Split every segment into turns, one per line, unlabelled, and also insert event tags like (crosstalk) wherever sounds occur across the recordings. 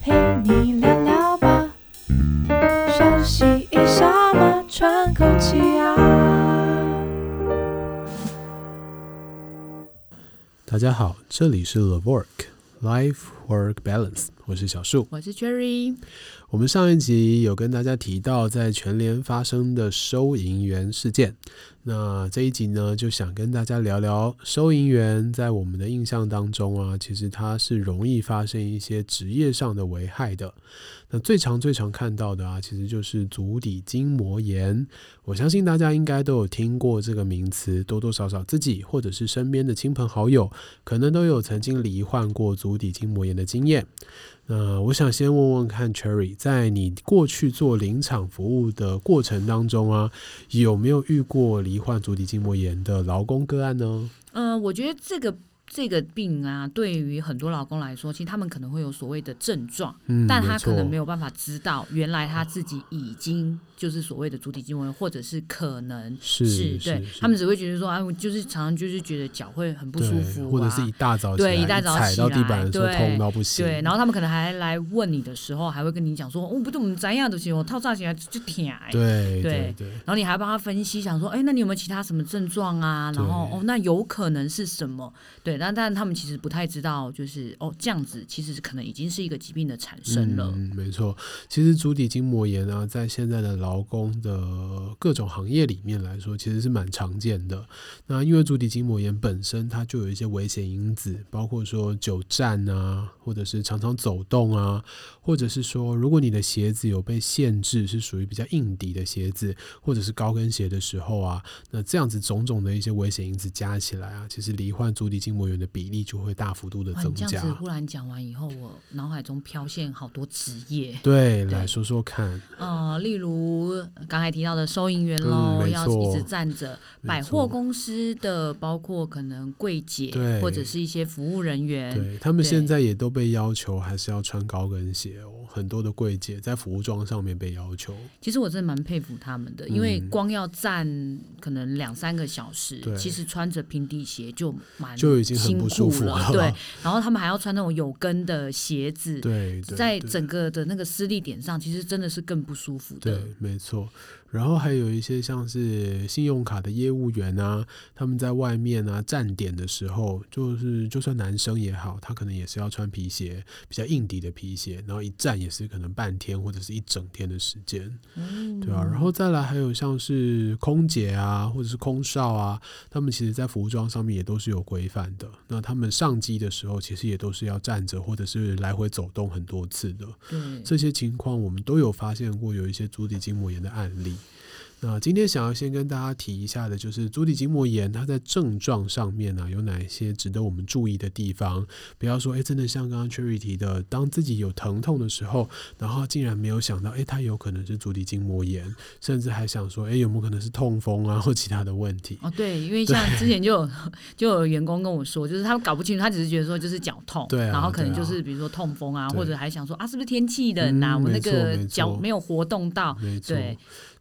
陪你聊聊吧，休息一下嘛，喘口气啊。
大家好，这里是 The Work Life Work Balance，我是小树，
我是 Cherry。
我们上一集有跟大家提到在全联发生的收银员事件。那这一集呢，就想跟大家聊聊收银员在我们的印象当中啊，其实他是容易发生一些职业上的危害的。那最常最常看到的啊，其实就是足底筋膜炎。我相信大家应该都有听过这个名词，多多少少自己或者是身边的亲朋好友，可能都有曾经罹患过足底筋膜炎的经验。那我想先问问看，Cherry，在你过去做临场服务的过程当中啊，有没有遇过罹患足底筋膜炎的劳工个案呢？
嗯、我觉得这个。这个病啊，对于很多老公来说，其实他们可能会有所谓的症状，嗯、但他可能没有办法知道，原来他自己已经就是所谓的足底筋膜炎，或者是可能是，是对他们只会觉得说，哎，我就是常常就是觉得脚会很不舒服、啊，
或者是一大早
对一大早
踩到地板的时候痛到不行，
对，然后他们可能还来问你的时候，还会跟你讲说，哦，不对，我们怎样都行，我套炸起来就疼，
对对
对，
对，
然后你还帮他分析，想说，哎，那你有没有其他什么症状啊？然后哦，那有可能是什么？对，但但他们其实。不太知道，就是哦，这样子其实可能已经是一个疾病的产生了。
嗯，没错，其实足底筋膜炎啊，在现在的劳工的各种行业里面来说，其实是蛮常见的。那因为足底筋膜炎本身它就有一些危险因子，包括说久站啊，或者是常常走动啊，或者是说如果你的鞋子有被限制，是属于比较硬底的鞋子，或者是高跟鞋的时候啊，那这样子种种的一些危险因子加起来啊，其实罹患足底筋膜炎的比例就会。大幅度的增加。
这样子忽然讲完以后，我脑海中飘现好多职业。
对，来说说看。
呃，例如刚才提到的收银员喽，嗯、要一直站着；百货公司的，包括可能柜姐，对，或者是一些服务人员，
对，他们现在也都被要求还是要穿高跟鞋哦。很多的柜姐在服装上面被要求。
其实我真的蛮佩服他们的，因为光要站可能两三个小时，嗯、其实穿着平底鞋就蛮
就已经很不舒服了。
对，然后他们还要穿那种有跟的鞋子，
对，
在整个的那个施力点上，其实真的是更不舒服的。
对，没错。然后还有一些像是信用卡的业务员啊，他们在外面啊站点的时候，就是就算男生也好，他可能也是要穿皮鞋，比较硬底的皮鞋，然后一站也是可能半天或者是一整天的时间，嗯，对啊。然后再来还有像是空姐啊，或者是空少啊，他们其实在服装上面也都是有规范的。那他们上机的时候，其实也都是要站着或者是来回走动很多次的。
嗯，
这些情况我们都有发现过，有一些足底筋膜炎的案例。那今天想要先跟大家提一下的，就是足底筋膜炎，它在症状上面呢、啊，有哪一些值得我们注意的地方？不要说，哎，真的像刚刚 Cherry 提的，当自己有疼痛的时候，然后竟然没有想到，哎，它有可能是足底筋膜炎，甚至还想说，哎，有没有可能是痛风啊，或其他的问题？
哦，对，因为像之前就有就有员工跟我说，就是他搞不清楚，他只是觉得说就是脚痛，对、啊，然后可能就是比如说痛风啊，或者还想说啊，是不是天气冷啊？我、嗯、那个脚没有活动到。
对。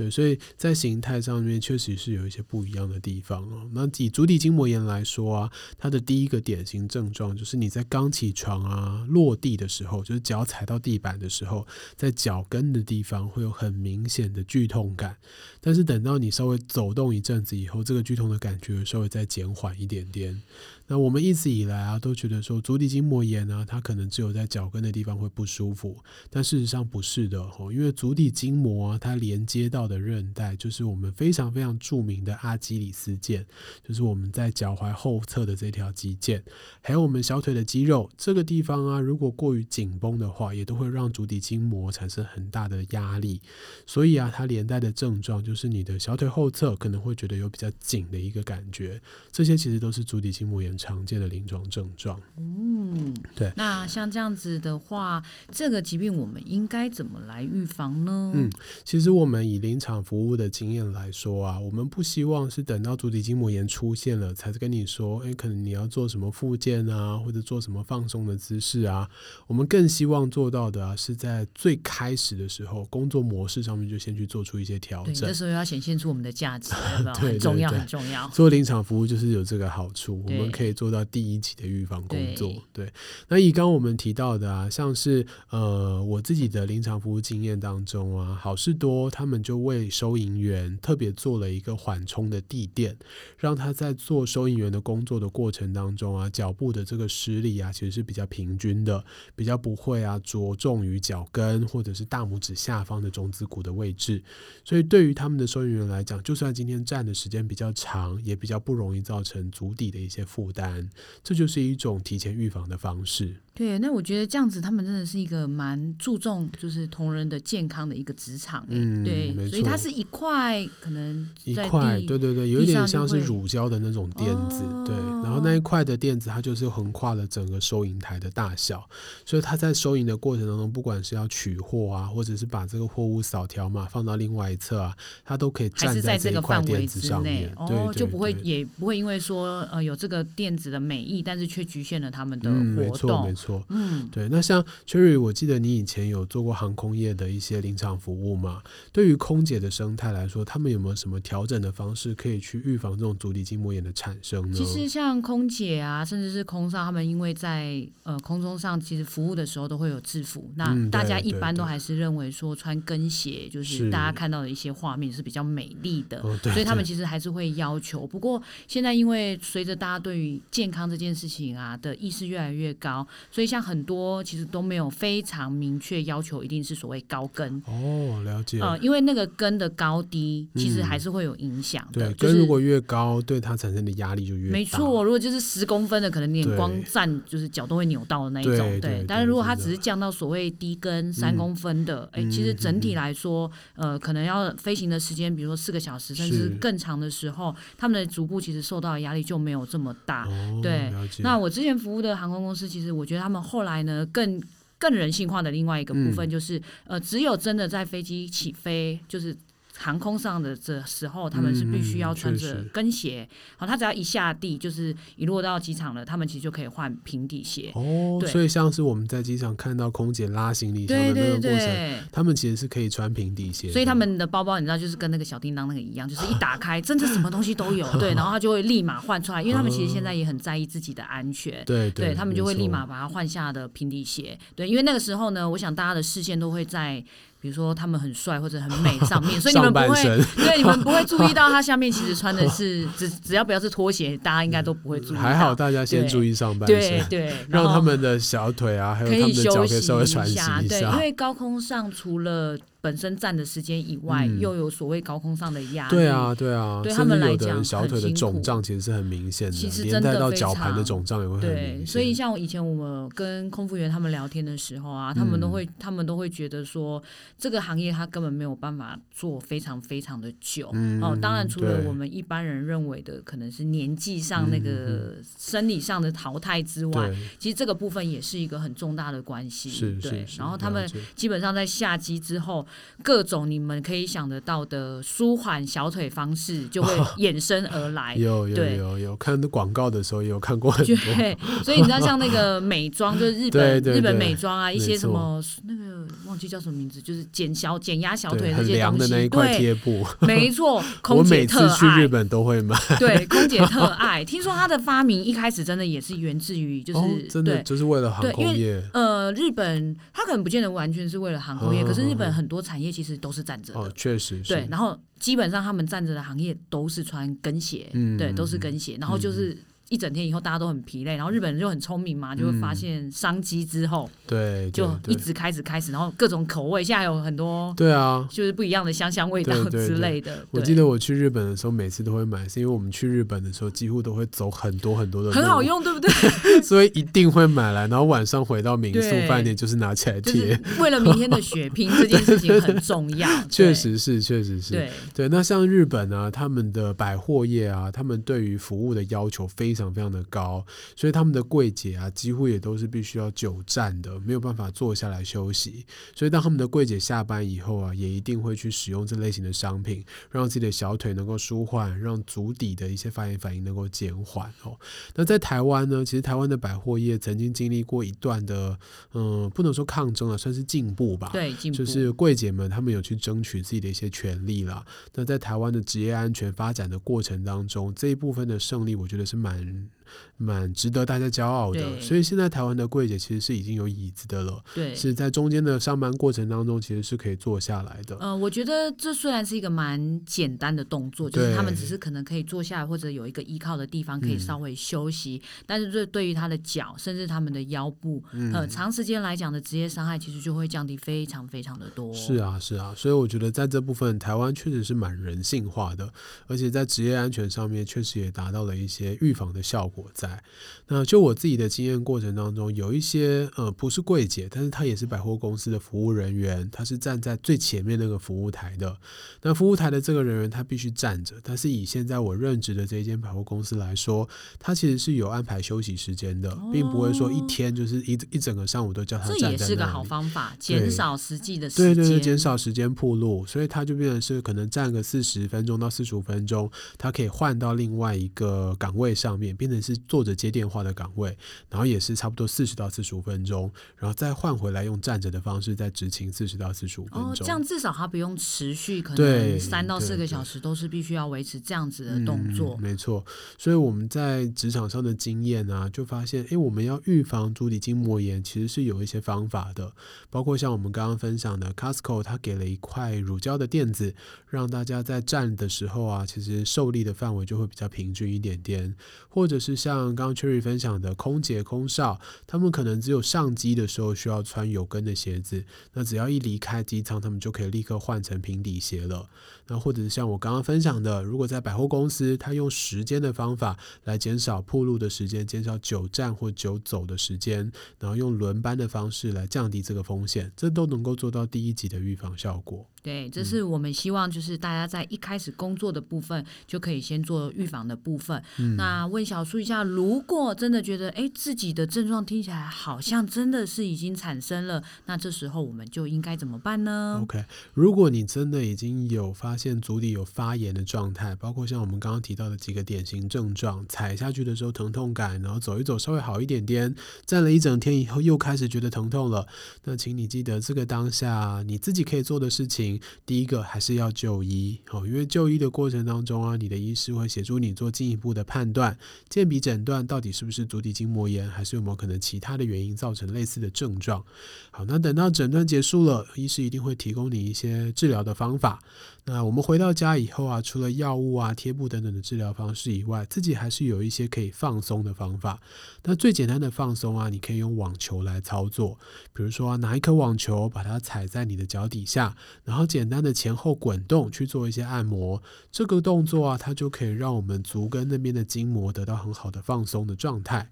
对，所以在形态上面确实是有一些不一样的地方哦。那以足底筋膜炎来说啊，它的第一个典型症状就是你在刚起床啊、落地的时候，就是脚踩到地板的时候，在脚跟的地方会有很明显的剧痛感。但是等到你稍微走动一阵子以后，这个剧痛的感觉稍微再减缓一点点。那我们一直以来啊，都觉得说足底筋膜炎呢、啊，它可能只有在脚跟的地方会不舒服，但事实上不是的哦，因为足底筋膜啊，它连接到的韧带就是我们非常非常著名的阿基里斯腱，就是我们在脚踝后侧的这条肌腱，还有我们小腿的肌肉，这个地方啊，如果过于紧绷的话，也都会让足底筋膜产生很大的压力，所以啊，它连带的症状就是你的小腿后侧可能会觉得有比较紧的一个感觉，这些其实都是足底筋膜炎常见的临床症状，
嗯，对。那像这样子的话，这个疾病我们应该怎么来预防呢？
嗯，其实我们以临场服务的经验来说啊，我们不希望是等到足底筋膜炎出现了才跟你说，哎，可能你要做什么复健啊，或者做什么放松的姿势啊。我们更希望做到的啊，是在最开始的时候，工作模式上面就先去做出一些调整。
这时候要显现出我们的价值，(laughs) 对，很重要，很重要。(laughs)
做临场服务就是有这个好处，我们可以。做到第一级的预防工作。对，对，那以刚刚我们提到的啊，像是呃我自己的临场服务经验当中啊，好事多他们就为收银员特别做了一个缓冲的地垫，让他在做收银员的工作的过程当中啊，脚部的这个施力啊，其实是比较平均的，比较不会啊着重于脚跟或者是大拇指下方的中指骨的位置，所以对于他们的收银员来讲，就算今天站的时间比较长，也比较不容易造成足底的一些负担，这就是一种提前预防的方式。
对，那我觉得这样子，他们真的是一个蛮注重就是同仁的健康的一一个职场，嗯，对，所以它是一块可能
一块，对对对，有一点像是乳胶的那种垫子，哦，对，然后那一块的垫子，它就是横跨了整个收银台的大小，所以它在收银的过程当中，不管是要取货啊，或者是把这个货物扫条码放到另外一侧啊，它都可以站在这个块垫子上面，(laughs)
哦，对就不会也不会因为说呃有这个垫子的美意，但是却局限了他们的活动，嗯，没错
没错，嗯，对。那像 Cherry，我记得你以前有做过航空业的一些临场服务嘛？对于空姐的生态来说，他们有没有什么调整的方式可以去预防这种足底筋膜炎的产生呢？
其实像空姐啊，甚至是空少，他们因为在呃空中上其实服务的时候都会有制服，那大家一般都还是认为说穿跟鞋就是大家看到的一些画面是比较美丽的，所以他们其实还是会要求。不过现在因为随着大家对于健康这件事情啊的意识越来越高，所以像很多其实都没有非常明确要求，一定是所谓高跟
哦。了解，
呃，因为那个跟的高低其实还是会有影响的。
对，跟如果越高，对它产生的压力就越大。
没错，如果就是十公分的，可能连光站就是脚都会扭到的那一种。对，但是如果它只是降到所谓低跟三公分的，哎，其实整体来说，呃，可能要飞行的时间，比如说四个小时甚至更长的时候，他们的足部其实受到的压力就没有这么大。对，那我之前服务的航空公司，其实我觉得他们后来呢更。更人性化的另外一个部分就是，嗯、呃，只有真的在飞机起飞，就是。航空上的这时候，他们是必须要穿着跟鞋。好、嗯，他只要一下地，就是一落到机场了，他们其实就可以换平底鞋。
哦，对，所以像是我们在机场看到空姐拉行李箱的那个过程，他们其实是可以穿平底鞋。
所以他们的包包，你知道，就是跟那个小叮当那个一样，就是一 (laughs) 打开，真的什么东西都有。(laughs) 对，然后他就会立马换出来，因为他们其实现在也很在意自己的安全。对，对，对，他们就会立马把它换下的平底鞋。对，因为那个时候呢，我想大家的视线都会在。比如说他们很帅或者很美 (laughs) 上面，所以你们不会对你们不会注意到他下面其实穿的是 (laughs) 只只要不要是拖鞋，大家应该都不会注意。还好
大家先注意上半身，
对对，(laughs)
让他们的小腿啊，还有他们的脚可以稍微喘息一下。
对，因为高空上除了本身站的时间以外，嗯、又有所谓高空上的压力。
对啊，对啊，对他们来讲，小腿的肿胀其实是很明显的，
其实真的到
脚盘的肿胀也会很明显。
所以像我以前我们跟空服员他们聊天的时候啊，他们都会、嗯、他们都会觉得说，这个行业他根本没有办法做非常非常的久。嗯、哦，当然除了我们一般人认为的可能是年纪上那个生理上的淘汰之外，其实这个部分也是一个很重大的关系。是对，然后他们基本上在下机之后。各种你们可以想得到的舒缓小腿方式 (laughs) 就会衍生而来。
有有有有看广告的时候也有看过很多。
对，所以你知道像那个美妆，就是日本 (laughs) 日本美妆啊，一些什么那个忘记叫什么名字，就是减小减压小腿那些东西。
那一块贴布，
没错，(laughs) 空姐特爱。我每次去
日本都会买。
对，空姐特爱。听说它的发明一开始真的也是源自于，就是
真的就是为了航空业。
呃，日本它可能不见得完全是为了航空业，可是日本很多产业。其实都是站着的，
哦，确实是。
对，然后基本上他们站着的行业都是穿跟鞋，嗯，对，都是跟鞋，然后就是。一整天以后，大家都很疲累，然后日本人就很聪明嘛，就会发现商机之后，
对，
就一直开始开始，然后各种口味，现在有很多，
对啊，
就是不一样的香香味道之类的。
我记得我去日本的时候，每次都会买，是因为我们去日本的时候几乎都会走很多很多的，
很好用，对不对？(laughs)
所以一定会买来，然后晚上回到民宿饭店就是拿起来贴，
为了明天的血拼这件事情很重要。(laughs)
确实是，确实是，对对。那像日本啊，他们的百货业啊，他们对于服务的要求非常非常的高。所以他们的柜姐啊，几乎也都是必须要久站的，没有办法坐下来休息。所以当他们的柜姐下班以后啊，也一定会去使用这类型的商品，让自己的小腿能够舒缓，让足底的一些发炎反应能够减缓哦。那在台湾呢，其实台湾的百货业曾经经历过一段的，嗯、呃，不能说抗争啊，算是进步吧。
对，进步。
就是柜姐们他们有去争取自己的一些权利了。那在台湾的职业安全发展的过程当中，这一部分的胜利，我觉得是蛮。and 蛮值得大家骄傲的。所以现在台湾的柜姐其实是已经有椅子的了，
对，
是在中间的上班过程当中，其实是可以坐下来的。
呃，我觉得这虽然是一个蛮简单的动作，就是他们只是可能可以坐下来，或者有一个依靠的地方可以稍微休息，嗯、但是这对于他的脚，甚至他们的腰部，嗯、呃，长时间来讲的职业伤害，其实就会降低非常非常的多。
是啊，是啊，所以我觉得在这部分，台湾确实是蛮人性化的，而且在职业安全上面，确实也达到了一些预防的效果在。那就我自己的经验过程当中，有一些呃不是柜姐，但是她也是百货公司的服务人员，她是站在最前面那个服务台的。那服务台的这个人员他必须站着，但是以现在我任职的这一间百货公司来说，他其实是有安排休息时间的，并不会说一天就是一一整个上午都叫他站在那里。
这也是个好方法，减少实际的时
间。对对对，减少时间铺路，所以他就变成是可能站个四十分钟到四十五分钟，他可以换到另外一个岗位上面，变成是坐着接电话的岗位，然后也是差不多四十到四十五分钟，然后再换回来用站着的方式再执勤四十到四十五分钟。哦，
这样至少他不用持续，可能三到四个小时都是必须要维持这样子的动作。
嗯，没错，所以我们在职场上的经验啊，就发现，哎，我们要预防足底筋膜炎，其实是有一些方法的，包括像我们刚刚分享的 Costco，他给了一块乳胶的垫子，让大家在站的时候啊，其实受力的范围就会比较平均一点点，或者是就像刚刚 Cherry 分享的空姐、空少，他们可能只有上机的时候需要穿有跟的鞋子，那只要一离开机舱，他们就可以立刻换成平底鞋了。那或者是像我刚刚分享的，如果在百货公司，他用时间的方法来减少铺路的时间，减少久站或久走的时间，然后用轮班的方式来降低这个风险，这都能够做到第一级的预防效果。
对，这是我们希望，就是大家在一开始工作的部分就可以先做预防的部分。嗯、那问小苏一下，如果真的觉得哎自己的症状听起来好像真的是已经产生了，那这时候我们就应该怎么办呢
？OK，如果你真的已经有发现足底有发炎的状态，包括像我们刚刚提到的几个典型症状，踩下去的时候疼痛感，然后走一走稍微好一点点，站了一整天以后又开始觉得疼痛了，那请你记得这个当下你自己可以做的事情。第一个还是要就医哦，因为就医的过程当中啊，你的医师会协助你做进一步的判断，鉴别诊断到底是不是足底筋膜炎，还是有没有可能其他的原因造成类似的症状。好，那等到诊断结束了，医师一定会提供你一些治疗的方法。那我们回到家以后啊，除了药物啊、贴布等等的治疗方式以外，自己还是有一些可以放松的方法。那最简单的放松啊，你可以用网球来操作，比如说拿一颗网球，把它踩在你的脚底下，然后简单的前后滚动去做一些按摩。这个动作啊，它就可以让我们足跟那边的筋膜得到很好的放松的状态。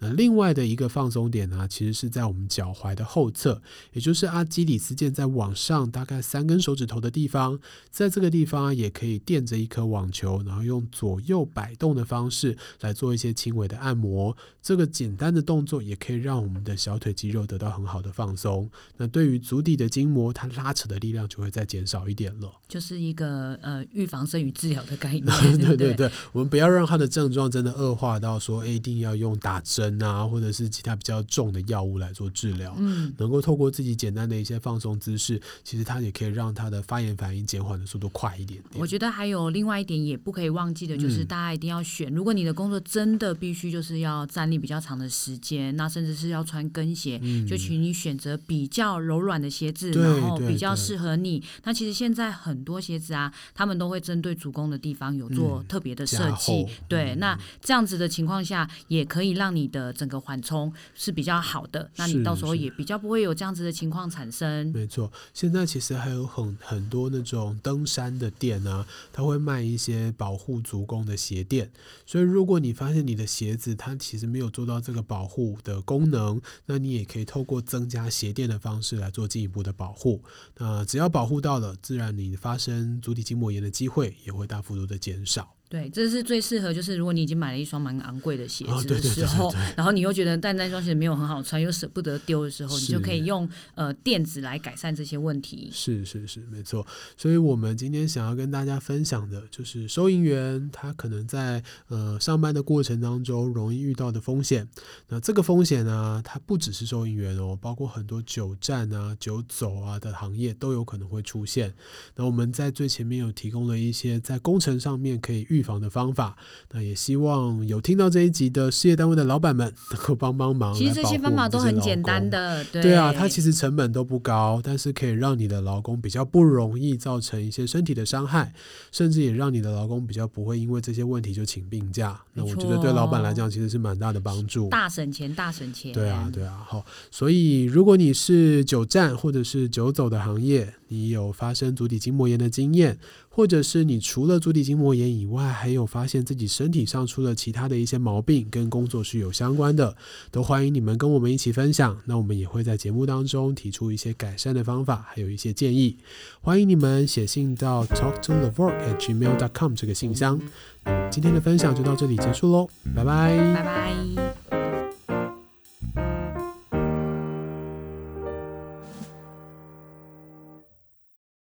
那另外的一个放松点呢、啊，其实是在我们脚踝的后侧，也就是阿基里斯腱在往上大概三根手指头的地方，在这个地方也可以垫着一颗网球，然后用左右摆动的方式来做一些轻微的按摩。这个简单的动作也可以让我们的小腿肌肉得到很好的放松。那对于足底的筋膜，它拉扯的力量就会再减少一点了。
就是一个呃预防胜于治疗的概念。(laughs)
对对对，我们不要让它的症状真的恶化到说，哎，一定要用打针。啊，或者是其他比较重的药物来做治疗，嗯，能够透过自己简单的一些放松姿势，其实它也可以让它的发炎反应减缓的速度快一点点。
我觉得还有另外一点也不可以忘记的，就是大家一定要选，嗯，如果你的工作真的必须就是要站立比较长的时间，那甚至是要穿跟鞋，嗯，就请你选择比较柔软的鞋子，然后比较适合你。那其实现在很多鞋子啊，他们都会针对足弓的地方有做特别的设计，嗯，对，那这样子的情况下，也可以让你的。呃，整个缓冲是比较好的，那你到时候也比较不会有这样子的情况产生。
没错，现在其实还有很很多那种登山的店啊，他会卖一些保护足弓的鞋垫。所以如果你发现你的鞋子它其实没有做到这个保护的功能，那你也可以透过增加鞋垫的方式来做进一步的保护。那只要保护到了，自然你发生足底筋膜炎的机会也会大幅度的减少。
对，这是最适合，就是如果你已经买了一双蛮昂贵的鞋子的时候，哦、对对对对对，然后你又觉得但那双鞋没有很好穿，又舍不得丢的时候，你就可以用呃垫子来改善这些问题。
是是是，没错。所以我们今天想要跟大家分享的，就是收银员他可能在呃上班的过程当中容易遇到的风险。那这个风险呢，它不只是收银员哦，包括很多久站啊、久走啊的行业都有可能会出现。那我们在最前面有提供了一些在工程上面可以预预防的方法。那也希望有听到这一集的事业单位的老板们能够帮帮忙。
其实这些方法都很简单的，对，
对啊，它其实成本都不高，但是可以让你的劳工比较不容易造成一些身体的伤害，甚至也让你的劳工比较不会因为这些问题就请病假。那我觉得对老板来讲其实是蛮大的帮助，
大省钱，大省钱。
对啊，对啊，好，所以如果你是久站或者是久走的行业，你有发生足底筋膜炎的经验，或者是你除了足底筋膜炎以外，还有发现自己身体上出了其他的一些毛病，跟工作是有相关的，都欢迎你们跟我们一起分享。那我们也会在节目当中提出一些改善的方法，还有一些建议。欢迎你们写信到 talk to the work at gmail dot com 这个信箱。今天的分享就到这里结束喽，拜拜，
拜拜。